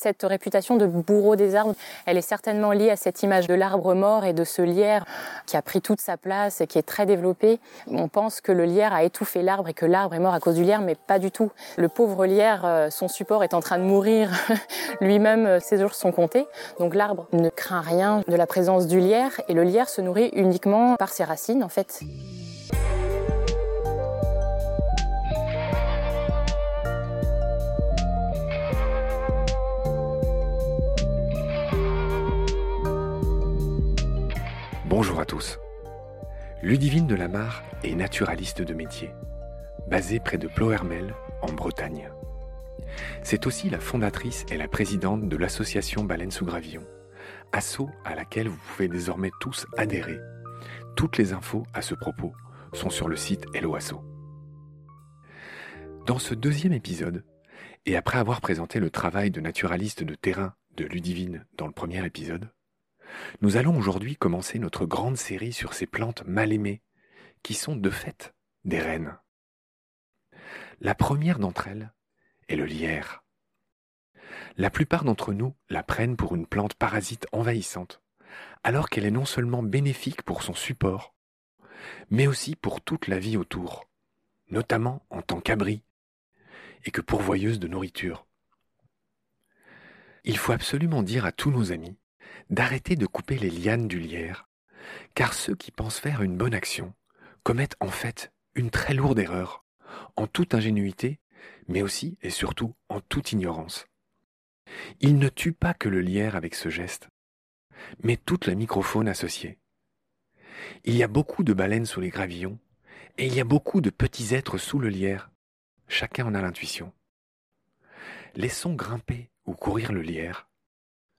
Cette réputation de bourreau des arbres, elle est certainement liée à cette image de l'arbre mort et de ce lierre qui a pris toute sa place et qui est très développé. On pense que le lierre a étouffé l'arbre et que l'arbre est mort à cause du lierre, mais pas du tout. Le pauvre lierre, euh, son support est en train de mourir lui-même, euh, ses jours sont comptés. Donc l'arbre ne craint rien de la présence du lierre et le lierre se nourrit uniquement par ses racines en fait. Bonjour à tous. Ludivine de Lamar est naturaliste de métier, basée près de Plohermel, en Bretagne. C'est aussi la fondatrice et la présidente de l'association Baleine sous Gravillon, asso à laquelle vous pouvez désormais tous adhérer. Toutes les infos à ce propos sont sur le site Hello Asso. Dans ce deuxième épisode, et après avoir présenté le travail de naturaliste de terrain de Ludivine dans le premier épisode, nous allons aujourd'hui commencer notre grande série sur ces plantes mal aimées, qui sont de fait des reines. La première d'entre elles est le lierre. La plupart d'entre nous la prennent pour une plante parasite envahissante, alors qu'elle est non seulement bénéfique pour son support, mais aussi pour toute la vie autour, notamment en tant qu'abri, et que pourvoyeuse de nourriture. Il faut absolument dire à tous nos amis d'arrêter de couper les lianes du lierre, car ceux qui pensent faire une bonne action commettent en fait une très lourde erreur, en toute ingénuité, mais aussi et surtout en toute ignorance. Ils ne tuent pas que le lierre avec ce geste, mais toute la microfaune associée. Il y a beaucoup de baleines sous les gravillons, et il y a beaucoup de petits êtres sous le lierre. Chacun en a l'intuition. Laissons grimper ou courir le lierre.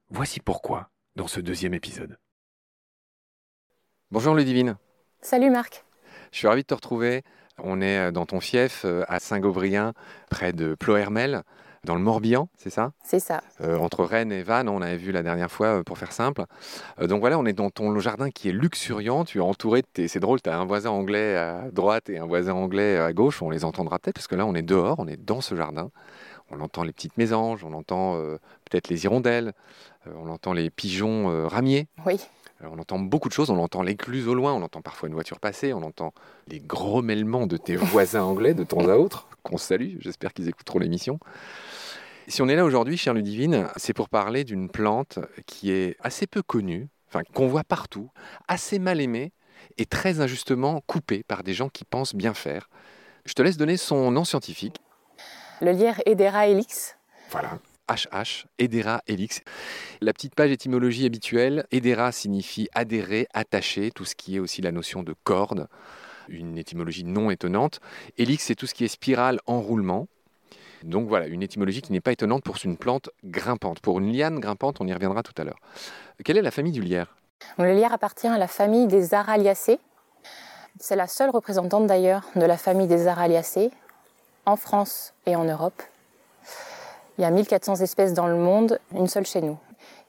Voici pourquoi dans ce deuxième épisode. Bonjour Ludivine. Salut Marc. Je suis ravi de te retrouver. On est euh, dans ton fief euh, à Saint-Gobrien, près de Plohermel, dans le Morbihan, c'est ça? C'est ça. Euh, entre Rennes et Vannes, on avait vu la dernière fois pour faire simple. donc voilà, on est dans ton jardin qui est luxuriant. Tu es entouré de tes. C'est drôle, tu as un voisin anglais à droite et un voisin anglais à gauche. On les entendra peut-être parce que là, on est dehors, on est dans ce jardin. On entend les petites mésanges, on entend peut-être les hirondelles, on entend les pigeons euh, ramiers. Oui. Euh, on entend beaucoup de choses, on entend l'écluse au loin, on entend parfois une voiture passer, on entend les grommellement de tes voisins anglais de temps à autre, qu'on salue, j'espère qu'ils écouteront l'émission. Si on est là aujourd'hui, chère Ludivine, c'est pour parler d'une plante qui est assez peu connue, enfin qu'on voit partout, assez mal aimée et très injustement coupée par des gens qui pensent bien faire. Je te laisse donner son nom scientifique. Le lierre Edera helix. Voilà. HH, Edera helix. La petite page étymologie habituelle, Edera signifie adhérer, attacher, tout ce qui est aussi la notion de corde, une étymologie non étonnante. Helix, c'est tout ce qui est spirale, enroulement. Donc voilà, une étymologie qui n'est pas étonnante pour une plante grimpante. Pour une liane grimpante, on y reviendra tout à l'heure. Quelle est la famille du lierre? Le lierre appartient à la famille des Araliacées. C'est la seule représentante d'ailleurs de la famille des Araliacées en France et en Europe. Il y a 1400 espèces dans le monde, une seule chez nous.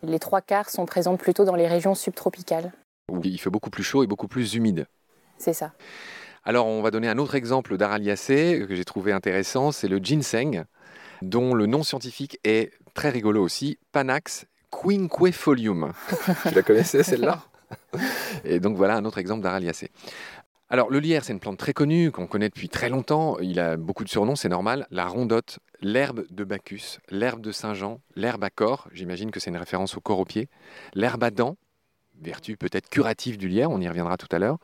Les trois quarts sont présentes plutôt dans les régions subtropicales. Où il fait beaucoup plus chaud et beaucoup plus humide. C'est ça. Alors on va donner un autre exemple d'Araliacée que j'ai trouvé intéressant, c'est le ginseng, dont le nom scientifique est très rigolo aussi, Panax quinquefolium. tu la connaissais celle-là? Et donc voilà un autre exemple d'Araliacée. Alors, le lierre, c'est une plante très connue, qu'on connaît depuis très longtemps. Il a beaucoup de surnoms, c'est normal. La rondotte, l'herbe de Bacchus, l'herbe de Saint-Jean, l'herbe à corps, j'imagine que c'est une référence au corps au pied, l'herbe à dents, vertu peut-être curative du lierre, on y reviendra tout à l'heure.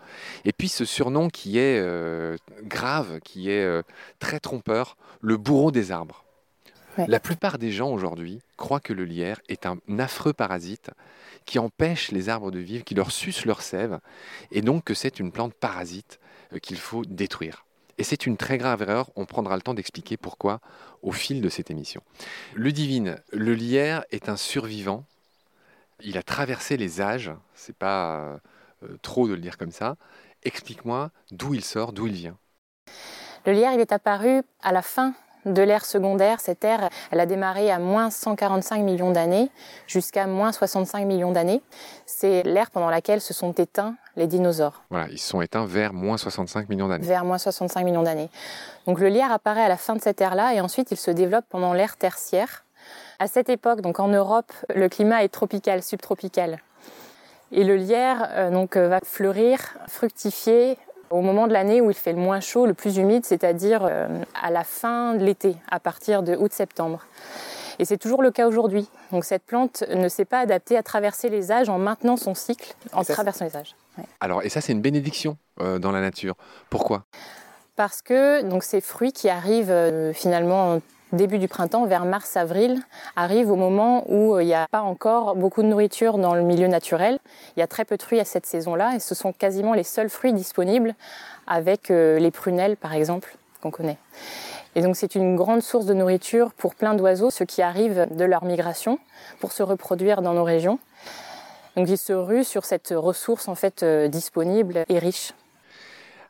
Et puis ce surnom qui est euh, grave, qui est euh, très trompeur, le bourreau des arbres. La plupart des gens aujourd'hui croient que le lierre est un affreux parasite qui empêche les arbres de vivre, qui leur suce leur sève, et donc que c'est une plante parasite euh, qu'il faut détruire. Et c'est une très grave erreur, on prendra le temps d'expliquer pourquoi au fil de cette émission. Le divine, le lierre est un survivant, il a traversé les âges, c'est pas euh, trop de le dire comme ça. Explique-moi d'où il sort, d'où il vient. Le lierre, il est apparu à la fin de l'ère secondaire. Cette ère, elle a démarré à moins 145 millions d'années jusqu'à moins 65 millions d'années. C'est l'ère pendant laquelle se sont éteints les dinosaures. Voilà, ils se sont éteints vers moins 65 millions d'années. Vers moins 65 millions d'années. Donc le lierre apparaît à la fin de cette ère-là et ensuite il se développe pendant l'ère tertiaire. À cette époque, donc en Europe, le climat est tropical, subtropical. Et le lierre euh, donc, euh, va fleurir, fructifier au moment de l'année où il fait le moins chaud, le plus humide, c'est-à-dire euh, à la fin de l'été, à partir de août-septembre. Et c'est toujours le cas aujourd'hui. Donc cette plante ne s'est pas adaptée à traverser les âges en maintenant son cycle, en traversant les âges. Alors, et ça, c'est une bénédiction dans la nature. Pourquoi? Parce que donc, ces fruits qui arrivent finalement début du printemps, vers mars-avril, arrive au moment où euh, il n'y a pas encore beaucoup de nourriture dans le milieu naturel. Il y a très peu de fruits à cette saison-là et ce sont quasiment les seuls fruits disponibles avec euh, les prunelles par exemple qu'on connaît. Et donc c'est une grande source de nourriture pour plein d'oiseaux, ceux qui arrivent de leur migration pour se reproduire dans nos régions. Donc ils se ruent sur cette ressource en fait euh, disponible et riche.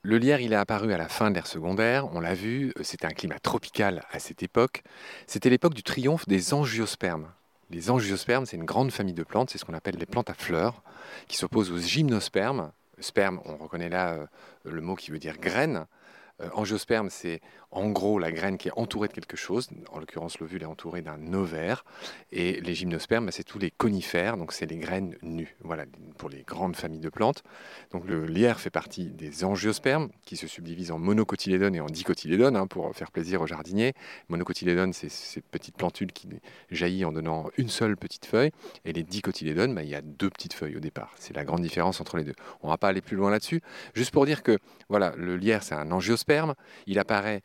Le lierre, il est apparu à la fin de l'ère secondaire, on l'a vu, euh, c'était un climat tropical à cette époque. C'était l'époque du triomphe des angiospermes. Les angiospermes, c'est une grande famille de plantes, c'est ce qu'on appelle les plantes à fleurs, qui s'opposent aux gymnospermes. Sperme, on reconnaît là euh, le mot qui veut dire graine. Euh, angiosperme, c'est en gros la graine qui est entourée de quelque chose. En l'occurrence, l'ovule est entouré d'un ovaire. Et les gymnospermes, bah, c'est tous les conifères, donc c'est les graines nues. Voilà, pour les grandes familles de plantes. Donc le lierre fait partie des angiospermes, qui se subdivisent en monocotylédones et en dicotylédones, hein, pour faire plaisir aux jardiniers. Monocotylédones, c'est ces petites plantules qui jaillissent en donnant une seule petite feuille. Et les dicotylédones, bah, il y a deux petites feuilles au départ. C'est la grande différence entre les deux. On ne va pas aller plus loin là-dessus. Juste pour dire que voilà, le lierre, c'est un angiosperme. Il apparaît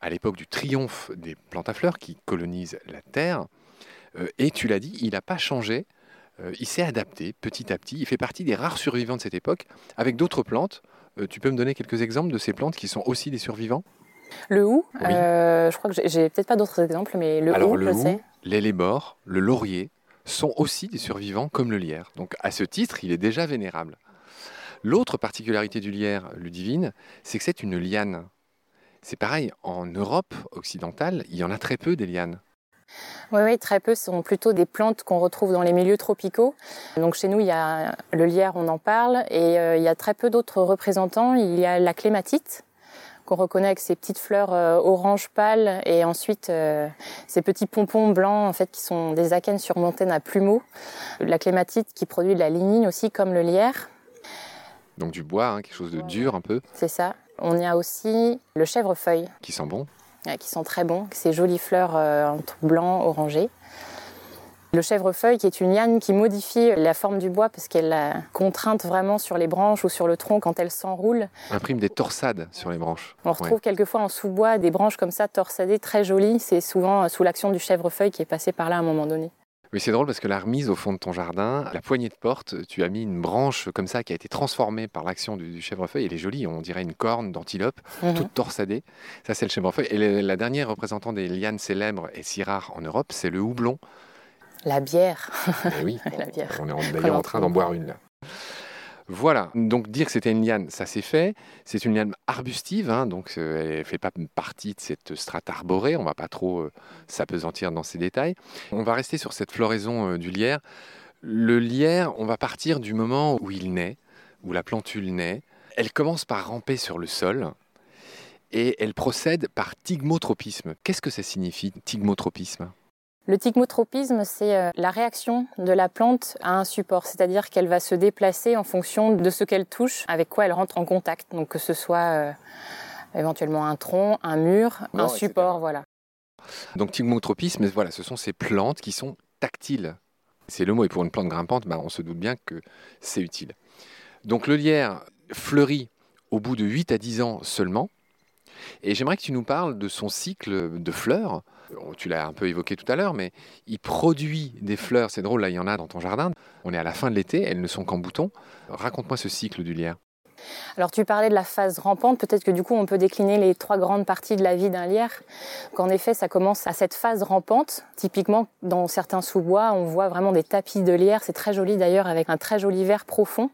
à l'époque du triomphe des plantes à fleurs qui colonisent la Terre. Euh, et tu l'as dit, il n'a pas changé, euh, il s'est adapté petit à petit, il fait partie des rares survivants de cette époque, avec d'autres plantes. Euh, tu peux me donner quelques exemples de ces plantes qui sont aussi des survivants? Le hou, je crois que j'ai peut-être pas d'autres exemples, mais le Alors, hou, le je sais. L'élébore, le laurier sont aussi des survivants comme le lierre. Donc à ce titre, il est déjà vénérable. L'autre particularité du lierre, Ludivine, c'est que c'est une liane. C'est pareil, en Europe occidentale, il y en a très peu des lianes. Oui, oui, très peu. Ce sont plutôt des plantes qu'on retrouve dans les milieux tropicaux. Donc chez nous, il y a le lierre, on en parle, et euh, il y a très peu d'autres représentants. Il y a la clématite, qu'on reconnaît avec ses petites fleurs euh, orange pâle, et ensuite euh, ces petits pompons blancs, en fait, qui sont des akènes surmontés d'un plumeau. La clématite qui produit de la lignine aussi, comme le lierre. Donc du bois, hein, quelque chose de dur un peu. C'est ça. On y a aussi le chèvrefeuille. Qui sent bon. qui sent très bon, ces jolies fleurs euh, entre blanc, orangé. Le chèvrefeuille, qui est une liane qui modifie la forme du bois parce qu'elle a contrainte vraiment sur les branches ou sur le tronc quand elle s'enroule. Imprime des torsades sur les branches. On retrouve quelquefois en sous-bois des branches comme ça torsadées, très jolies. C'est souvent sous l'action du chèvrefeuille qui est passé par là à un moment donné. Oui, c'est drôle parce que la remise au fond de ton jardin, la poignée de porte, tu as mis une branche comme ça qui a été transformée par l'action du, chèvrefeuille. Elle est jolie, on dirait une corne d'antilope, mhm. toute torsadée. Ça, c'est le chèvrefeuille. Et la dernière représentant des lianes célèbres et si rares en Europe, c'est le houblon. La bière. Eh oui, la bière. on est d'ailleurs en train d'en boire une là. Voilà, donc dire que c'était une liane, ça c'est fait. C'est une liane arbustive, hein, donc euh, elle ne fait pas partie de cette strate arborée, on ne va pas trop euh, s'apesantir dans ces détails. On va rester sur cette floraison euh, du lierre. Le lierre, on va partir du moment où il naît, où la plantule naît. Elle commence par ramper sur le sol et elle procède par tigmotropisme. Qu'est-ce que ça signifie, tigmotropisme? Le tigmotropisme, c'est euh, la réaction de la plante à un support, c'est-à-dire qu'elle va se déplacer en fonction de ce qu'elle touche, avec quoi elle rentre en contact. Donc que ce soit euh, éventuellement un tronc, un mur, un support, voilà. Donc tigmotropisme, voilà, ce sont ces plantes qui sont tactiles. C'est le mot, et pour une plante grimpante, bah, on se doute bien que c'est utile. Donc le lierre fleurit au bout de 8 à 10 ans seulement, et j'aimerais que tu nous parles de son cycle de fleurs. Tu l'as un peu évoqué tout à l'heure, mais il produit des fleurs. C'est drôle, là, il y en a dans ton jardin. On est à la fin de l'été, elles ne sont qu'en bouton. Raconte-moi ce cycle du lierre. Alors tu parlais de la phase rampante, peut-être que du coup on peut décliner les trois grandes parties de la vie d'un lierre. Qu'en effet ça commence à cette phase rampante. Typiquement dans certains sous-bois on voit vraiment des tapis de lierre, c'est très joli d'ailleurs avec un très joli vert profond.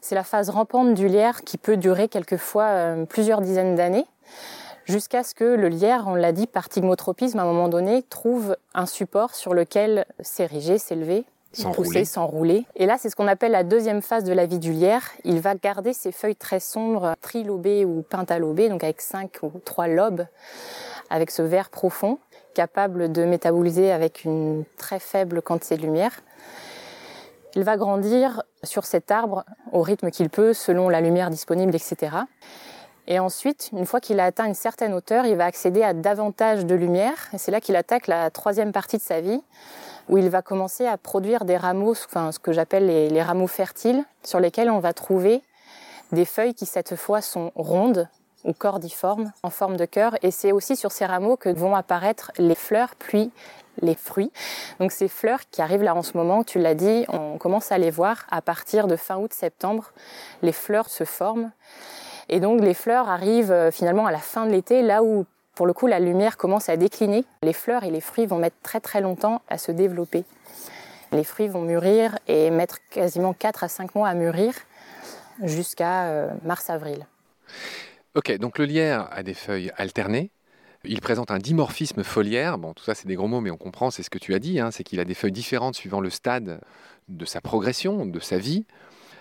C'est la phase rampante du lierre qui peut durer quelquefois euh, plusieurs dizaines d'années jusqu'à ce que le lierre, on l'a dit, par tigmotropisme, à un moment donné, trouve un support sur lequel s'ériger, s'élever, pousser, s'enrouler. Et là, c'est ce qu'on appelle la deuxième phase de la vie du lierre. Il va garder ses feuilles très sombres, trilobées ou pentalobées, donc avec cinq ou trois lobes, avec ce vert profond, capable de métaboliser avec une très faible quantité de lumière. Il va grandir sur cet arbre au rythme qu'il peut, selon la lumière disponible, etc. Et ensuite, une fois qu'il a atteint une certaine hauteur, il va accéder à davantage de lumière. Et c'est là qu'il attaque la troisième partie de sa vie, où il va commencer à produire des rameaux, enfin, ce que j'appelle les, les rameaux fertiles, sur lesquels on va trouver des feuilles qui cette fois sont rondes ou cordiformes en forme de cœur. Et c'est aussi sur ces rameaux que vont apparaître les fleurs, puis les fruits. Donc ces fleurs qui arrivent là en ce moment, tu l'as dit, on commence à les voir à partir de fin août-septembre. Les fleurs se forment. Et donc les fleurs arrivent euh, finalement à la fin de l'été, là où pour le coup la lumière commence à décliner. Les fleurs et les fruits vont mettre très très longtemps à se développer. Les fruits vont mûrir et mettre quasiment 4 à 5 mois à mûrir jusqu'à euh, mars-avril. Ok, donc le lierre a des feuilles alternées, il présente un dimorphisme foliaire. Bon, tout ça, c'est des gros mots, mais on comprend, c'est ce que tu as dit. Hein, c'est qu'il a des feuilles différentes suivant le stade de sa progression, de sa vie.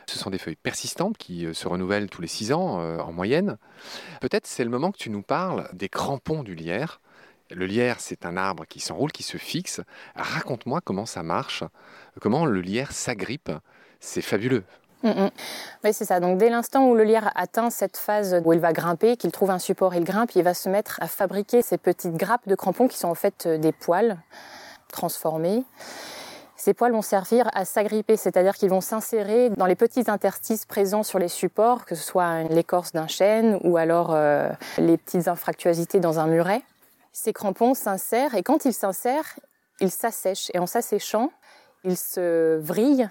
Ce sont des feuilles persistantes qui euh, se renouvellent tous les six ans euh, en moyenne. Peut-être c'est le moment que tu nous parles des crampons du lierre. Le lierre, c'est un arbre qui s'enroule, qui se fixe. Raconte-moi comment ça marche, comment le lierre s'agrippe. C'est fabuleux. Mm, mm. Oui, c'est ça. Donc, dès l'instant où le lierre atteint cette phase où il va grimper, qu'il trouve un support, il grimpe, il va se mettre à fabriquer ces petites grappes de crampons qui sont en fait euh, des poils transformés. Ces poils vont servir à s'agripper, c'est-à-dire qu'ils vont s'insérer dans les petits interstices présents sur les supports, que ce soit l'écorce d'un chêne ou alors euh, les petites infractuosités dans un muret. Ces crampons s'insèrent et quand ils s'insèrent, ils s'assèchent et en s'asséchant, ils se vrillent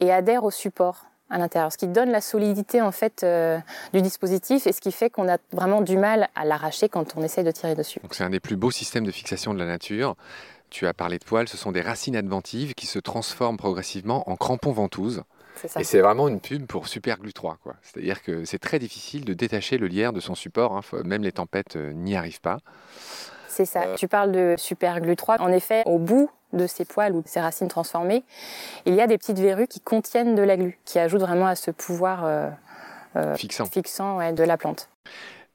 et adhèrent au support à l'intérieur, ce qui donne la solidité en fait euh, du dispositif et ce qui fait qu'on a vraiment du mal à l'arracher quand on essaye de tirer dessus. C'est un des plus beaux systèmes de fixation de la nature. Tu as parlé de poils, ce sont des racines adventives qui se transforment progressivement en crampons ventouses. Et c'est vraiment une pub pour Super Glue 3. C'est-à-dire que c'est très difficile de détacher le lierre de son support, hein. même les tempêtes euh, n'y arrivent pas. C'est ça. Euh. Tu parles de Super Glue 3. En effet, au bout de ces poils ou de ces racines transformées, il y a des petites verrues qui contiennent de la glu, qui ajoutent vraiment à ce pouvoir euh, fixant, fixant de la plante.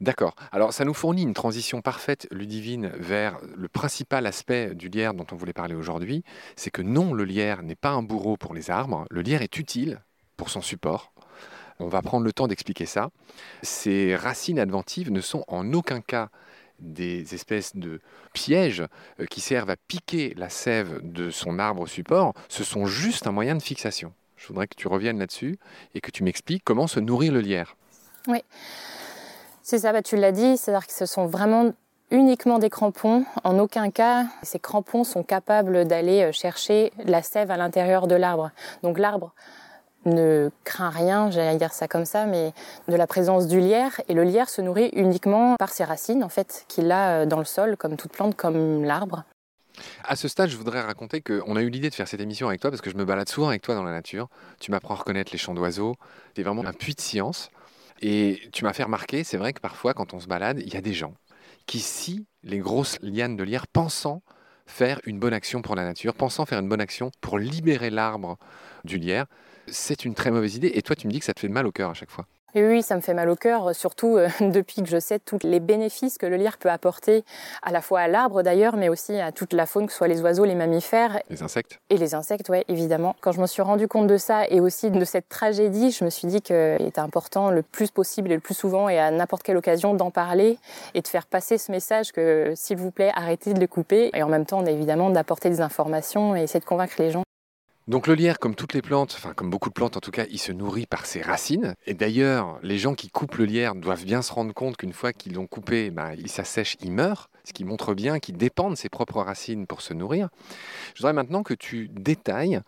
D'accord. Alors ça nous fournit une transition parfaite, Ludivine, vers le principal aspect du lierre dont on voulait parler aujourd'hui. C'est que non, le lierre n'est pas un bourreau pour les arbres. Le lierre est utile pour son support. On va prendre le temps d'expliquer ça. Ces racines adventives ne sont en aucun cas des espèces de pièges euh, qui servent à piquer la sève de son arbre support, ce sont juste un moyen de fixation. Je voudrais que tu reviennes là-dessus et que tu m'expliques comment se nourrir le lierre. Oui, c'est ça, bah, tu l'as dit, c'est-à-dire que ce sont vraiment uniquement des crampons. En aucun cas, ces crampons sont capables d'aller euh, chercher la sève à l'intérieur de l'arbre. Donc l'arbre ne craint rien, j'allais dire ça comme ça, mais de la présence du lierre. Et le lierre se nourrit uniquement par ses racines, en fait, qu'il a euh, dans le sol, comme toute plante, comme l'arbre. À ce stade, je voudrais raconter qu'on a eu l'idée de faire cette émission avec toi parce que je me balade souvent avec toi dans la nature. Tu m'apprends à reconnaître les chants d'oiseaux. Tu es vraiment un puits de science. Et tu m'as fait remarquer, c'est vrai que parfois, quand on se balade, il y a des gens qui scient les grosses lianes de lierre pensant faire une bonne action pour la nature, pensant faire une bonne action pour libérer l'arbre du lierre c'est une très mauvaise idée. Et toi, tu me dis que ça te fait mal au cœur à chaque fois. Et oui, ça me fait mal au cœur, surtout euh, depuis que je sais tous les bénéfices que le lierre peut apporter, à la fois à l'arbre d'ailleurs, mais aussi à toute la faune, que ce soit les oiseaux, les mammifères. Les insectes. Et les insectes, oui, évidemment. Quand je me suis rendu compte de ça et aussi de cette tragédie, je me suis dit qu'il était important le plus possible et le plus souvent et à n'importe quelle occasion d'en parler et de faire passer ce message que, s'il vous plaît, arrêtez de le couper. Et en même temps, évidemment, d'apporter des informations et essayer de convaincre les gens. Donc le lierre, comme toutes les plantes, enfin comme beaucoup de plantes en tout cas, il se nourrit par ses racines. Et d'ailleurs, les gens qui coupent le lierre doivent bien se rendre compte qu'une fois qu'ils l'ont coupé, bah, il s'assèche, il meurt, ce qui montre bien qu'il dépend de ses propres racines pour se nourrir. Je voudrais maintenant que tu détailles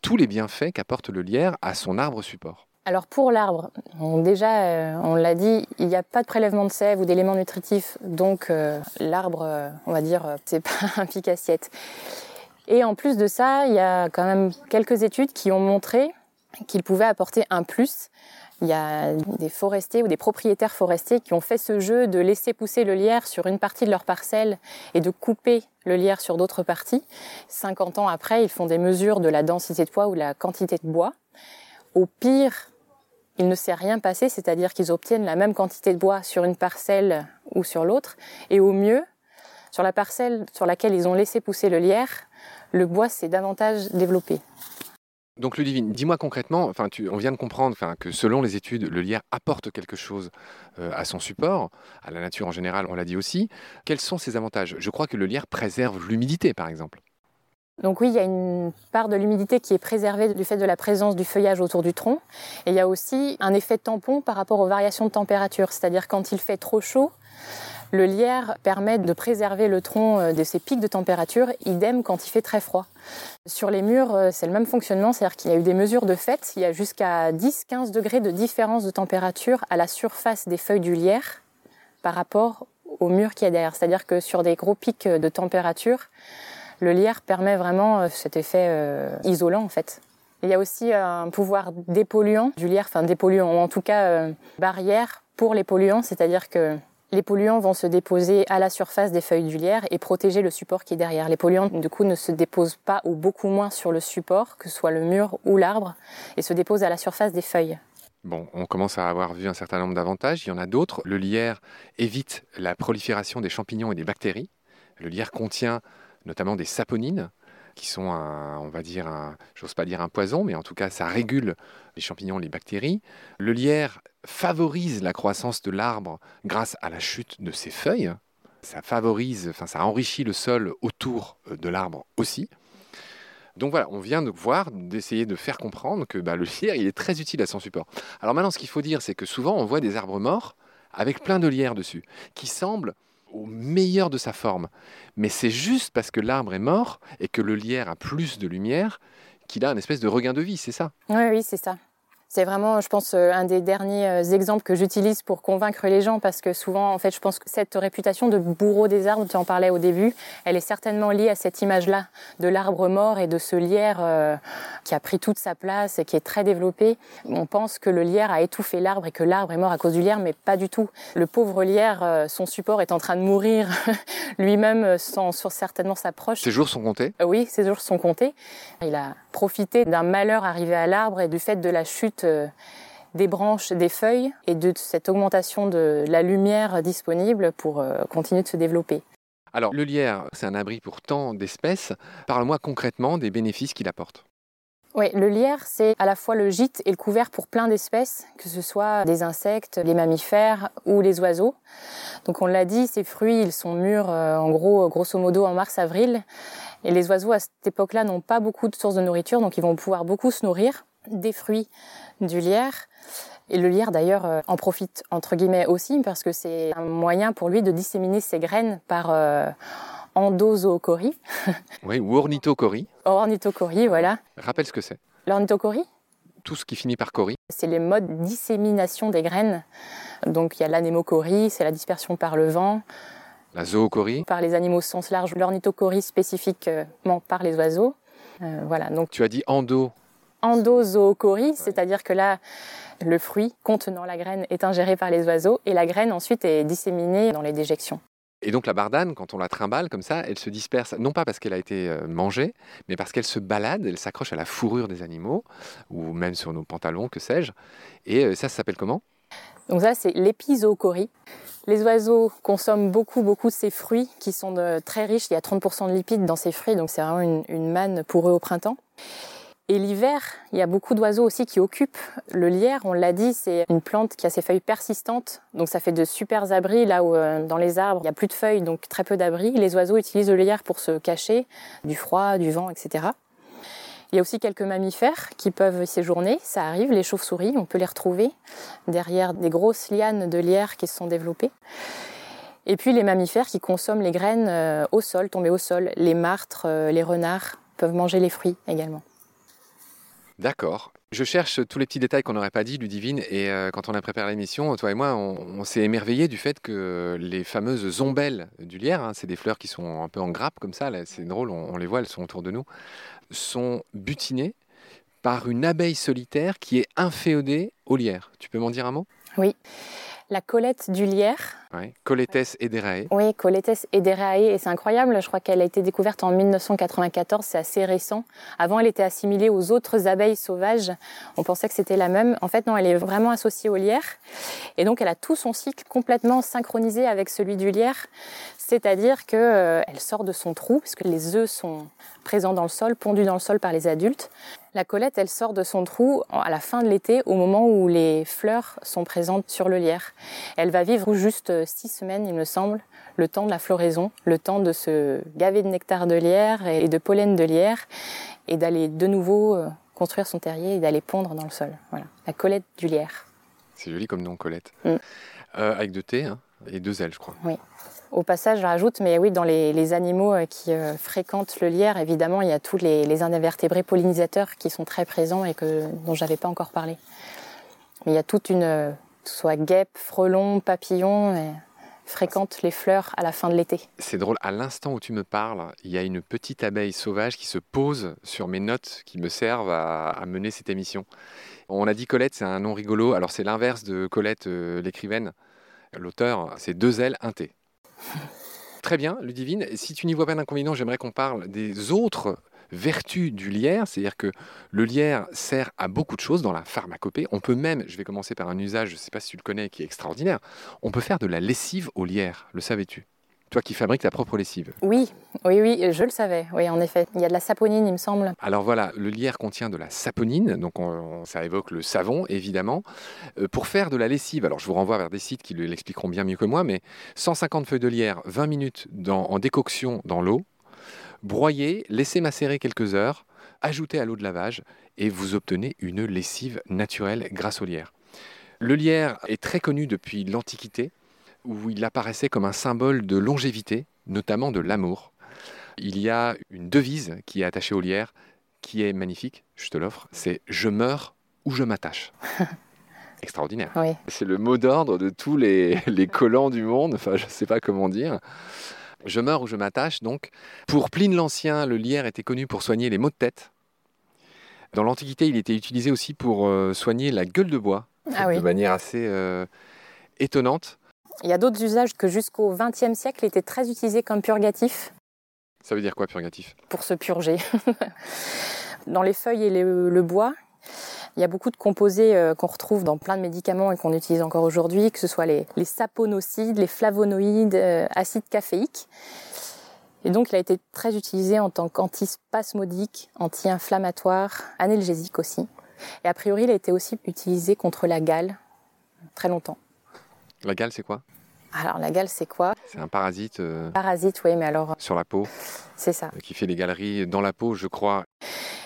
tous les bienfaits qu'apporte le lierre à son arbre support. Alors pour l'arbre, déjà, euh, on l'a dit, il n'y a pas de prélèvement de sève ou d'éléments nutritifs, donc euh, l'arbre, euh, on va dire, c'est pas un pic assiette. Et en plus de ça, il y a quand même quelques études qui ont montré qu'il pouvait apporter un plus. Il y a des forestiers ou des propriétaires forestiers qui ont fait ce jeu de laisser pousser le lierre sur une partie de leur parcelle et de couper le lierre sur d'autres parties. 50 ans après, ils font des mesures de la densité de poids ou la quantité de bois. Au pire, il ne s'est rien passé, c'est-à-dire qu'ils obtiennent la même quantité de bois sur une parcelle ou sur l'autre. Et au mieux, Sur la parcelle sur laquelle ils ont laissé pousser le lierre, le bois s'est davantage développé. Donc Ludivine, dis-moi concrètement, enfin, on vient de comprendre que selon les études, le lierre apporte quelque chose euh, à son support, à la nature en général, on l'a dit aussi. Quels sont ses avantages? Je crois que le lierre préserve l'humidité, par exemple. Donc oui, il y a une part de l'humidité qui est préservée du fait de la présence du feuillage autour du tronc. Et il y a aussi un effet tampon par rapport aux variations de température. C'est-à-dire quand il fait trop chaud, le lierre permet de préserver le tronc euh, de ces pics de température, idem quand il fait très froid. Sur les murs, euh, c'est le même fonctionnement, c'est-à-dire qu'il y a eu des mesures de fait, il y a jusqu'à 10-15 degrés de différence de température à la surface des feuilles du lierre par rapport au mur qui est derrière. C'est-à-dire que sur des gros pics de température, le lierre permet vraiment euh, cet effet isolant en fait. Il y a aussi un pouvoir dépolluant du lierre, enfin dépolluant, ou en tout cas barrière pour les polluants, c'est-à-dire que les polluants vont se déposer à la surface des feuilles du lierre et protéger le support qui est derrière. Les polluants, ne se déposent pas ou beaucoup moins sur le support, que ce soit le mur ou l'arbre, et se déposent à la surface des feuilles. On commence à avoir vu un certain nombre d'avantages. Il y en a d'autres. Le lierre évite la prolifération des champignons et des bactéries. Le lierre contient notamment des saponines, qui sont un, on va dire, un, j'ose pas dire un poison, mais en tout cas, ça régule les champignons, les bactéries. Le lierre favorise la croissance de l'arbre grâce à la chute de ses feuilles. Ça favorise, enfin, ça enrichit le sol autour euh, de l'arbre aussi. Donc voilà, on vient de voir, d'essayer de faire comprendre que bah, le lierre, il est très utile à son support. Alors maintenant, ce qu'il faut dire, c'est que souvent, on voit des arbres morts avec plein de lierre dessus, qui semblent au meilleur de sa forme. Mais c'est juste parce que l'arbre est mort et que le lierre a plus de lumière qu'il a un espèce de regain de vie, c'est ça? Oui, oui, c'est ça. C'est vraiment, je pense, euh, un des derniers euh, exemples que j'utilise pour convaincre les gens parce que souvent, en fait, je pense que cette réputation de bourreau des arbres, tu en parlais au début, elle est certainement liée à cette image-là de l'arbre mort et de ce lierre euh, qui a pris toute sa place et qui est très développé. On pense que le lierre a étouffé l'arbre et que l'arbre est mort à cause du lierre, mais pas du tout. Le pauvre lierre, son support est en train de mourir lui-même sans, certainement sa proche. Ses jours sont comptés? Oui, ses jours sont comptés. Il a profité d'un malheur arrivé à l'arbre et du fait de la chute euh, des branches, des feuilles et de cette augmentation de la lumière disponible pour euh, continuer de se développer. Alors, le lierre, c'est un abri pour tant d'espèces. Parle-moi concrètement des bénéfices qu'il apporte. Oui, le lierre, c'est à la fois le gîte et le couvert pour plein d'espèces, que ce soit des insectes, les mammifères ou les oiseaux. Donc on l'a dit, ces fruits, ils sont mûrs euh, en gros, grosso modo en mars-avril. Et les oiseaux à cette époque-là n'ont pas beaucoup de sources de nourriture, donc ils vont pouvoir beaucoup se nourrir des fruits du lierre. Et le lierre, d'ailleurs, euh, en profite entre guillemets aussi parce que c'est un moyen pour lui de disséminer ses graines par euh, endozoochorie. oui, ou ornithochorie. Ornithochorie, voilà. Rappelle ce que c'est. L'ornithochorie Tout ce qui finit par chorie. C'est les modes de dissémination des graines. Donc il y a l'anémochorie, c'est la dispersion par le vent. La zoochorie Par les animaux au sens large. L'ornithochorie spécifiquement par les oiseaux. Euh, voilà. Donc, tu as dit endo endozoochorie, c'est-à-dire que là, le fruit contenant la graine est ingéré par les oiseaux et la graine ensuite est disséminée dans les déjections. Et donc la bardane, quand on la trimballe comme ça, elle se disperse, non pas parce qu'elle a été euh, mangée, mais parce qu'elle se balade, elle s'accroche à la fourrure des animaux, ou même sur nos pantalons, que sais-je. Et euh, ça, s'appelle comment? Donc ça, c'est l'épizoochorie. Les oiseaux consomment beaucoup, beaucoup de ces fruits qui sont très riches. Il y a 30% de lipides dans ces fruits, donc c'est vraiment une, une manne pour eux au printemps. Et l'hiver, il y a beaucoup d'oiseaux aussi qui occupent le lierre. On l'a dit, c'est une plante qui a ses feuilles persistantes, donc ça fait de super abris là où euh, dans les arbres il n'y a plus de feuilles, donc très peu d'abris. Les oiseaux utilisent le lierre pour se cacher du froid, du vent, etc. Il y a aussi quelques mammifères qui peuvent séjourner, ça arrive, les chauves-souris, on peut les retrouver derrière des grosses lianes de lierre qui se sont développées. Et puis les mammifères qui consomment les graines euh, au sol, tombées au sol. Les martres, euh, les renards peuvent manger les fruits également. D'accord. Je cherche tous les petits détails qu'on n'aurait pas dit, Ludivine, et euh, quand on a préparé l'émission, toi et moi, on, s'est émerveillé du fait que les fameuses ombelles du lierre, hein, c'est des fleurs qui sont un peu en grappe comme ça, c'est drôle, on, les voit, elles sont autour de nous, sont butinées par une abeille solitaire qui est inféodée au lierre. Tu peux m'en dire un mot? Oui. La colette du lierre, Ouais. Coletes ederae. Oui, Coletes ederae, et c'est incroyable, je crois qu'elle a été découverte en 1994, c'est assez récent. Avant, elle était assimilée aux autres abeilles sauvages, on pensait que c'était la même. En fait, non, elle est vraiment associée au lierre, et donc elle a tout son cycle complètement synchronisé avec celui du lierre, c'est-à-dire qu'elle euh, sort de son trou, parce que les œufs sont présents dans le sol, pondus dans le sol par les adultes. La colette, elle sort de son trou à la fin de l'été, au moment où les fleurs sont présentes sur le lierre. Elle va vivre juste euh, six semaines, il me semble, le temps de la floraison, le temps de se gaver de nectar de lierre et de pollen de lierre, et d'aller de nouveau euh, construire son terrier et d'aller pondre dans le sol. Voilà, la colette du lierre. C'est joli comme nom, colette. Mm. Euh, avec deux T hein, et deux L, je crois. Oui. Au passage, je rajoute, mais oui, dans les, animaux euh, qui euh, fréquentent le lierre, évidemment, il y a tous les, les invertébrés pollinisateurs qui sont très présents et que, dont je n'avais pas encore parlé. Mais il y a toute une, euh, soit guêpe, frelon, papillon, et fréquentent les fleurs à la fin de l'été. C'est drôle, à l'instant où tu me parles, il y a une petite abeille sauvage qui se pose sur mes notes qui me servent à, mener cette émission. On a dit Colette, c'est un nom rigolo. Alors c'est l'inverse de Colette, l'écrivaine. L'auteur, c'est deux L, un T. Très bien, Ludivine. Si tu n'y vois pas d'inconvénient, j'aimerais qu'on parle des autres vertus du lierre, c'est-à-dire que le lierre sert à beaucoup de choses dans la pharmacopée. On peut même, je vais commencer par un usage, je ne sais pas si tu le connais, qui est extraordinaire, on peut faire de la lessive au lierre, le savais-tu? Toi qui fabriques ta propre lessive. Oui, oui, oui, je le savais. Oui, en effet. Il y a de la saponine, il me semble. Alors voilà, le lierre contient de la saponine, donc ça évoque le savon, évidemment. Euh, pour faire de la lessive, alors je vous renvoie vers des sites qui l'expliqueront bien mieux que moi, mais 150 feuilles de lierre, 20 minutes en décoction dans l'eau, broyer, laisser macérer quelques heures, ajouter à l'eau de lavage, et vous obtenez une lessive naturelle grâce au lierre. Le lierre est très connu depuis l'Antiquité où il apparaissait comme un symbole de longévité, notamment de l'amour. Il y a une devise qui est attachée au lierre, qui est magnifique, je te l'offre, c'est Je meurs ou je m'attache. Extraordinaire. C'est le mot d'ordre de tous les, les collants du monde, enfin je ne sais pas comment dire. Je meurs ou je m'attache, donc. Pour Pline l'Ancien, le lierre était connu pour soigner les maux de tête. Dans l'Antiquité, il était utilisé aussi pour euh, soigner la gueule de bois, ah de manière assez euh, étonnante. Il y a d'autres usages que jusqu'au XXe siècle étaient très utilisés comme purgatifs. Ça veut dire quoi purgatif? Pour se purger. dans les feuilles et le, bois, il y a beaucoup de composés euh, qu'on retrouve dans plein de médicaments et qu'on utilise encore aujourd'hui, que ce soit les, saponocides, les flavonoïdes, euh, acides caféiques. Et donc, il a été très utilisé en tant qu'antispasmodique, anti-inflammatoire, analgésique aussi. Et a priori, il a été aussi utilisé contre la gale très longtemps. La gale, c'est quoi? Alors la gale, c'est quoi? C'est un parasite. Euh, parasite, oui, mais alors. Sur la peau. C'est ça. Euh, qui fait les galeries dans la peau, je crois.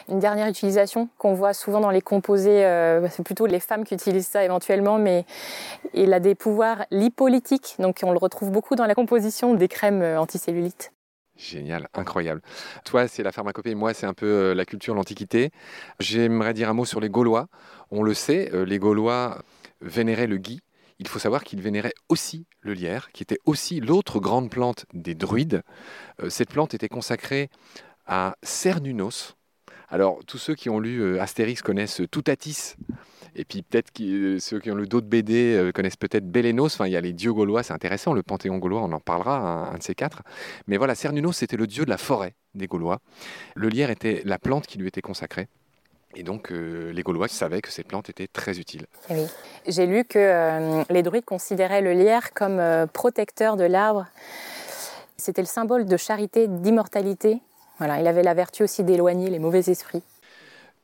Une dernière utilisation qu'on voit souvent dans les composés, euh, c'est plutôt les femmes qui utilisent ça éventuellement, mais il a des pouvoirs lipolytiques, donc on le retrouve beaucoup dans la composition des crèmes anticellulites. Génial, incroyable. Toi, c'est la pharmacopée, moi, c'est un peu la culture, l'Antiquité. J'aimerais dire un mot sur les Gaulois. On le sait, les Gaulois vénéraient le gui, il faut savoir qu'il vénérait aussi le lierre, qui était aussi l'autre grande plante des druides. Euh, cette plante était consacrée à Cernunos. Alors, tous ceux qui ont lu euh, Astérix connaissent Toutatis, et puis peut-être euh, ceux qui ont lu d'autres BD connaissent peut-être Bélénos. Enfin, il y a les dieux gaulois, c'est intéressant, le panthéon gaulois, on en parlera, un, de ces quatre. Mais voilà, Cernunos, c'était le dieu de la forêt des Gaulois. Le lierre était la plante qui lui était consacrée. Et donc, euh, les Gaulois savaient que ces plantes étaient très utiles. Oui. J'ai lu que euh, les druides considéraient le lierre comme euh, protecteur de l'arbre. C'était le symbole de charité, d'immortalité. Voilà, il avait la vertu aussi d'éloigner les mauvais esprits.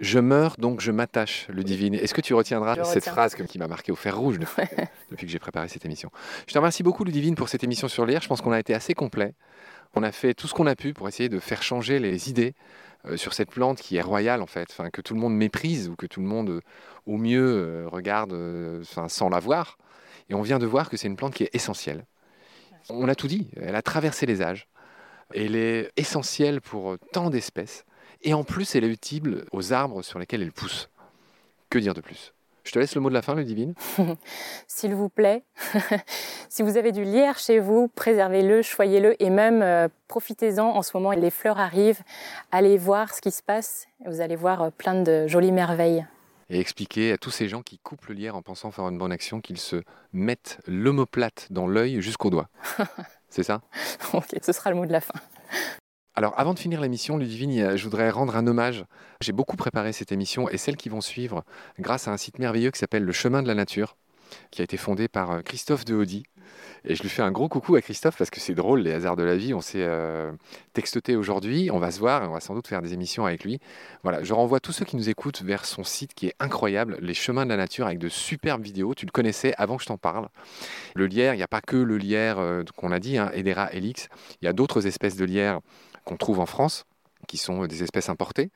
Je meurs, donc je m'attache, le divine. Est-ce que tu retiendras cette phrase qui m'a marqué au fer rouge depuis, que j'ai préparé cette émission? Je te remercie beaucoup, Ludivine, pour cette émission sur lierre. Je pense qu'on a été assez complet. On a fait tout ce qu'on a pu pour essayer de faire changer les idées euh, sur cette plante qui est royale en fait, enfin, que tout le monde méprise ou que tout le monde euh, au mieux euh, regarde sans la voir. Et on vient de voir que c'est une plante qui est essentielle. On a tout dit, elle a traversé les âges. Elle est essentielle pour tant d'espèces. Et en plus, elle est utile aux arbres sur lesquels elle pousse. Que dire de plus? Je te laisse le mot de la fin, Ludivine. S'il vous plaît, si vous avez du lierre chez vous, préservez-le, choyez-le et même euh, profitez-en. En ce moment, les fleurs arrivent. Allez voir ce qui se passe. Vous allez voir euh, plein de jolies merveilles. et expliquer à tous ces gens qui coupent le lierre en pensant faire une bonne action qu'ils se mettent l'omoplate dans l'œil jusqu'au doigt. C'est ça? Ok, ce sera le mot de la fin. Alors, avant de finir l'émission, Ludivine, je voudrais rendre un hommage. J'ai beaucoup préparé cette émission et celles qui vont suivre grâce à un site merveilleux qui s'appelle Le Chemin de la Nature, qui a été fondé par euh, Christophe de Audi. Et je lui fais un gros coucou à Christophe parce que c'est drôle, les hasards de la vie. On s'est euh, aujourd'hui, on va se voir et on va sans doute faire des émissions avec lui. Voilà, je renvoie tous ceux qui nous écoutent vers son site qui est incroyable, Les Chemins de la Nature, avec de superbes vidéos. Tu le connaissais avant que je t'en parle. Le lierre, il n'y a pas que le lierre euh, qu'on a dit, hein, Edera helix. Il y a d'autres espèces de lierre qu'on trouve en France, qui sont des espèces importées,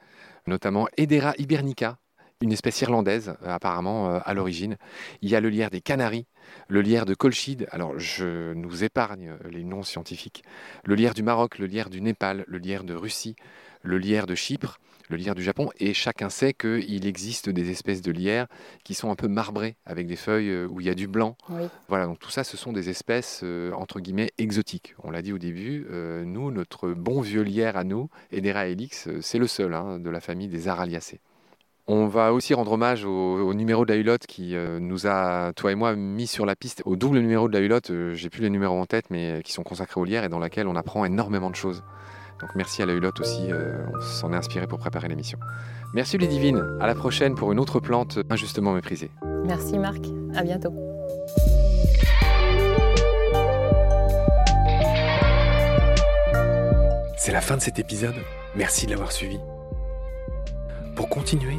notamment Edera hibernica, une espèce irlandaise euh, apparemment euh, à l'origine. Il y a le lierre des Canaries, le lierre de Colchide, alors je nous épargne euh, les noms scientifiques, le lierre du Maroc, le lierre du Népal, le lierre de Russie, le lierre de Chypre, le lierre du Japon, et chacun sait qu'il existe des espèces de lierre qui sont un peu marbrées, avec des feuilles où il y a du blanc. Voilà, donc tout ça, ce sont des espèces, entre guillemets, exotiques. On l'a dit au début, nous, notre bon vieux lierre à nous, Edera helix, c'est le seul hein, de la famille des Araliacées. On va aussi rendre hommage au, numéro de la Hulotte qui euh, nous a, toi et moi, mis sur la piste au double numéro de la Hulotte. Euh, j'ai plus les numéros en tête, mais qui sont consacrés au lierre et dans laquelle on apprend énormément de choses. Donc merci à la Hulotte aussi, euh, on s'en est inspiré pour préparer l'émission. Merci les divines, à la prochaine pour une autre plante injustement méprisée. Merci Marc, à bientôt. C'est la fin de cet épisode, merci de l'avoir suivi. Pour continuer,